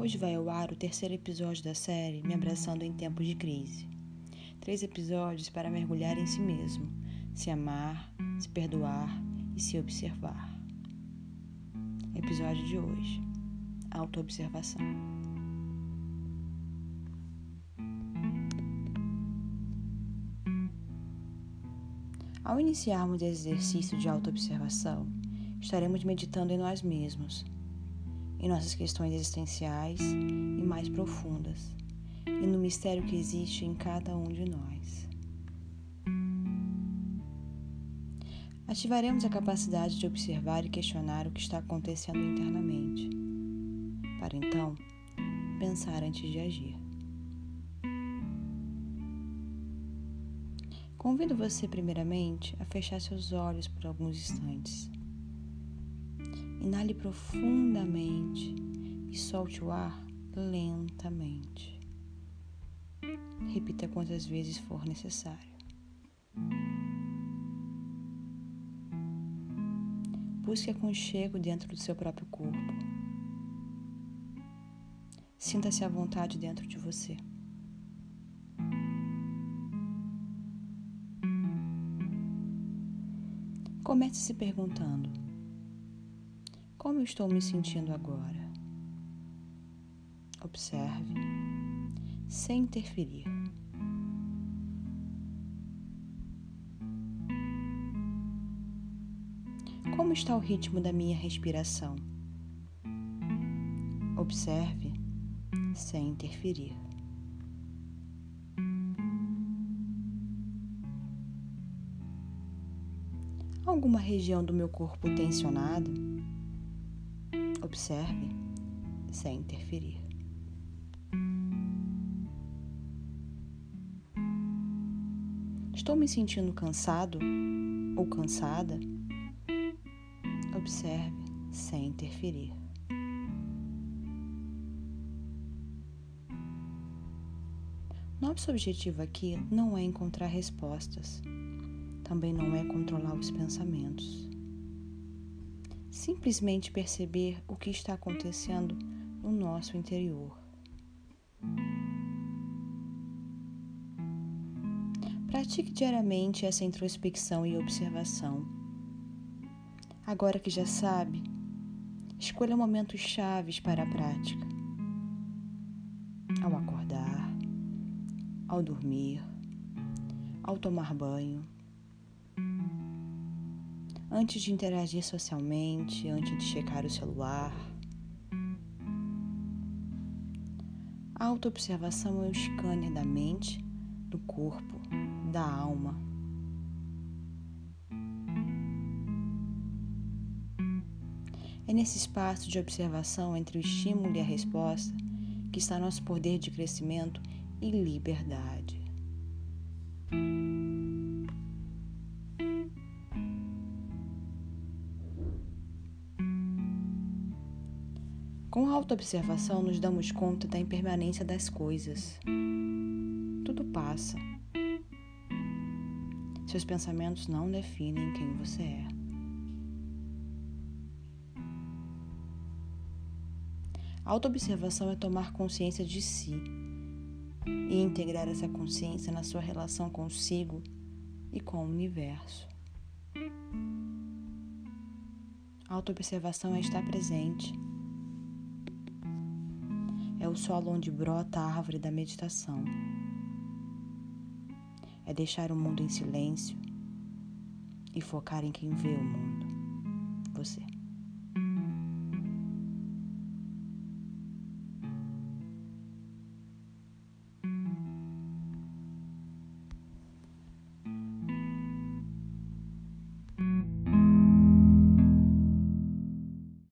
Hoje vai ao ar o terceiro episódio da série Me Abraçando em Tempos de Crise. Três episódios para mergulhar em si mesmo, se amar, se perdoar e se observar. Episódio de hoje: Autoobservação. Ao iniciarmos esse exercício de autoobservação, estaremos meditando em nós mesmos, em nossas questões existenciais e mais profundas, e no mistério que existe em cada um de nós. Ativaremos a capacidade de observar e questionar o que está acontecendo internamente, para então pensar antes de agir. Convido você, primeiramente, a fechar seus olhos por alguns instantes. Inale profundamente e solte o ar lentamente. Repita quantas vezes for necessário. Busque aconchego dentro do seu próprio corpo. Sinta-se à vontade dentro de você. Comece se perguntando: como estou me sentindo agora? Observe, sem interferir. Como está o ritmo da minha respiração? Observe, sem interferir. Alguma região do meu corpo tensionada? Observe sem interferir. Estou me sentindo cansado ou cansada? Observe sem interferir. Nosso objetivo aqui não é encontrar respostas, também não é controlar os pensamentos simplesmente perceber o que está acontecendo no nosso interior. Pratique diariamente essa introspecção e observação. Agora que já sabe, escolha momentos chaves para a prática. Ao acordar, ao dormir, ao tomar banho antes de interagir socialmente, antes de checar o celular. A autoobservação é o scanner da mente, do corpo, da alma. É nesse espaço de observação entre o estímulo e a resposta que está nosso poder de crescimento e liberdade. Com a autoobservação, nos damos conta da impermanência das coisas. Tudo passa. Seus pensamentos não definem quem você é. A autoobservação é tomar consciência de si e integrar essa consciência na sua relação consigo e com o universo. A autoobservação é estar presente o solo onde brota a árvore da meditação. É deixar o mundo em silêncio e focar em quem vê o mundo, você.